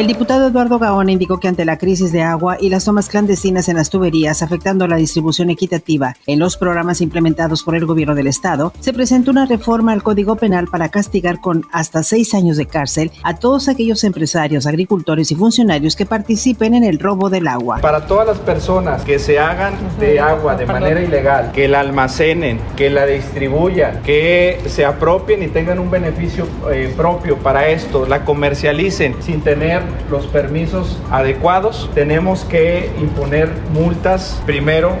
El diputado Eduardo Gaona indicó que ante la crisis de agua y las tomas clandestinas en las tuberías afectando la distribución equitativa en los programas implementados por el gobierno del estado, se presentó una reforma al Código Penal para castigar con hasta seis años de cárcel a todos aquellos empresarios, agricultores y funcionarios que participen en el robo del agua. Para todas las personas que se hagan de agua de manera ilegal, que la almacenen, que la distribuyan, que se apropien y tengan un beneficio eh, propio para esto, la comercialicen sin tener los permisos adecuados, tenemos que imponer multas, primero,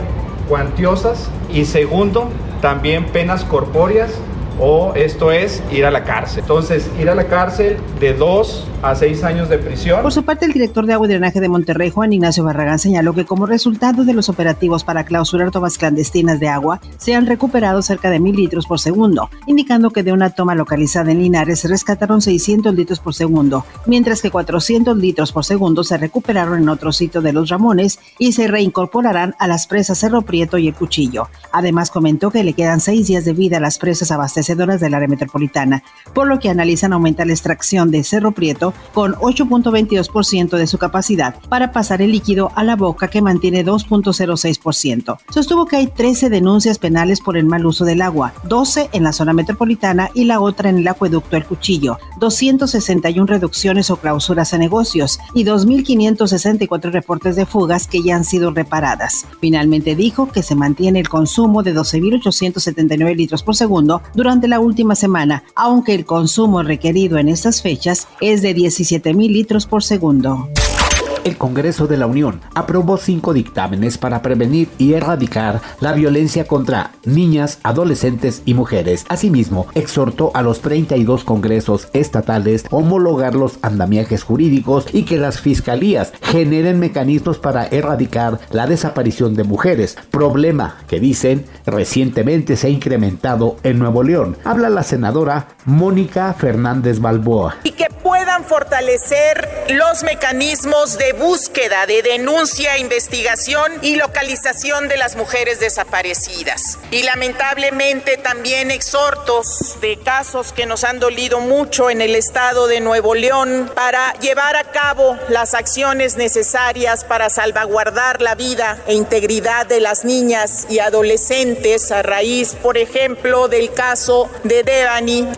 cuantiosas y segundo, también penas corpóreas o esto es ir a la cárcel. Entonces, ir a la cárcel de dos a seis años de prisión. Por su parte, el director de agua y drenaje de Monterrey, Juan Ignacio Barragán, señaló que como resultado de los operativos para clausurar tomas clandestinas de agua, se han recuperado cerca de mil litros por segundo, indicando que de una toma localizada en Linares se rescataron 600 litros por segundo, mientras que 400 litros por segundo se recuperaron en otro sitio de los Ramones y se reincorporarán a las presas Cerro Prieto y el Cuchillo. Además, comentó que le quedan seis días de vida a las presas abastecedoras del área metropolitana, por lo que analizan aumentar la extracción de Cerro Prieto con 8.22% de su capacidad para pasar el líquido a la boca que mantiene 2.06%. Sostuvo que hay 13 denuncias penales por el mal uso del agua, 12 en la zona metropolitana y la otra en el acueducto El Cuchillo, 261 reducciones o clausuras a negocios y 2.564 reportes de fugas que ya han sido reparadas. Finalmente dijo que se mantiene el consumo de 12.879 litros por segundo durante la última semana, aunque el consumo requerido en estas fechas es de 17 mil litros por segundo el Congreso de la Unión aprobó cinco dictámenes para prevenir y erradicar la violencia contra niñas, adolescentes y mujeres. Asimismo, exhortó a los 32 congresos estatales homologar los andamiajes jurídicos y que las fiscalías generen mecanismos para erradicar la desaparición de mujeres, problema que dicen recientemente se ha incrementado en Nuevo León. Habla la senadora Mónica Fernández Balboa. Fortalecer los mecanismos de búsqueda, de denuncia, investigación y localización de las mujeres desaparecidas. Y lamentablemente también exhortos de casos que nos han dolido mucho en el estado de Nuevo León para llevar a cabo las acciones necesarias para salvaguardar la vida e integridad de las niñas y adolescentes a raíz, por ejemplo, del caso de Devani.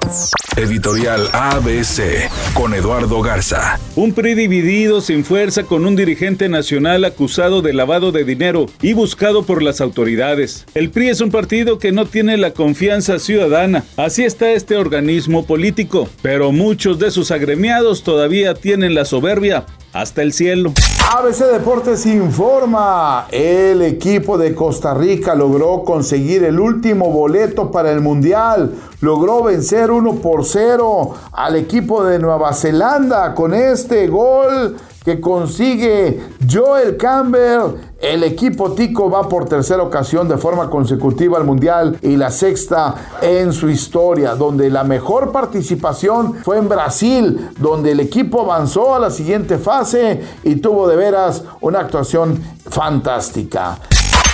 Editorial ABC con Eduardo Garza. Un PRI dividido sin fuerza con un dirigente nacional acusado de lavado de dinero y buscado por las autoridades. El PRI es un partido que no tiene la confianza ciudadana. Así está este organismo político, pero muchos de sus agremiados todavía tienen la soberbia hasta el cielo. ABC Deportes informa, el equipo de Costa Rica logró conseguir el último boleto para el Mundial, logró vencer 1 por 0 al equipo de Nueva Zelanda con este gol que consigue Joel Campbell. El equipo Tico va por tercera ocasión de forma consecutiva al Mundial y la sexta en su historia, donde la mejor participación fue en Brasil, donde el equipo avanzó a la siguiente fase y tuvo de veras una actuación fantástica.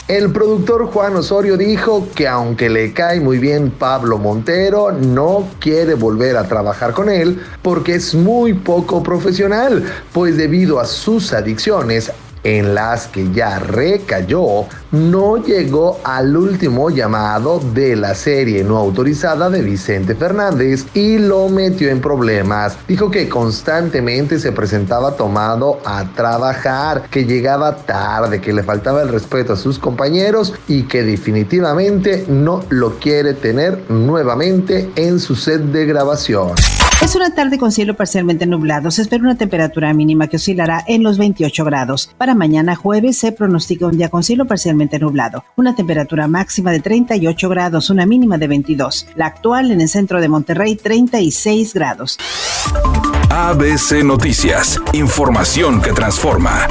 El productor Juan Osorio dijo que aunque le cae muy bien Pablo Montero, no quiere volver a trabajar con él porque es muy poco profesional, pues debido a sus adicciones en las que ya recayó, no llegó al último llamado de la serie no autorizada de Vicente Fernández y lo metió en problemas. Dijo que constantemente se presentaba tomado a trabajar, que llegaba tarde, que le faltaba el respeto a sus compañeros y que definitivamente no lo quiere tener nuevamente en su set de grabación. Es una tarde con cielo parcialmente nublado. Se espera una temperatura mínima que oscilará en los 28 grados. Para mañana jueves se pronostica un día con cielo nublado. Una temperatura máxima de 38 grados, una mínima de 22. La actual en el centro de Monterrey, 36 grados. ABC Noticias. Información que transforma.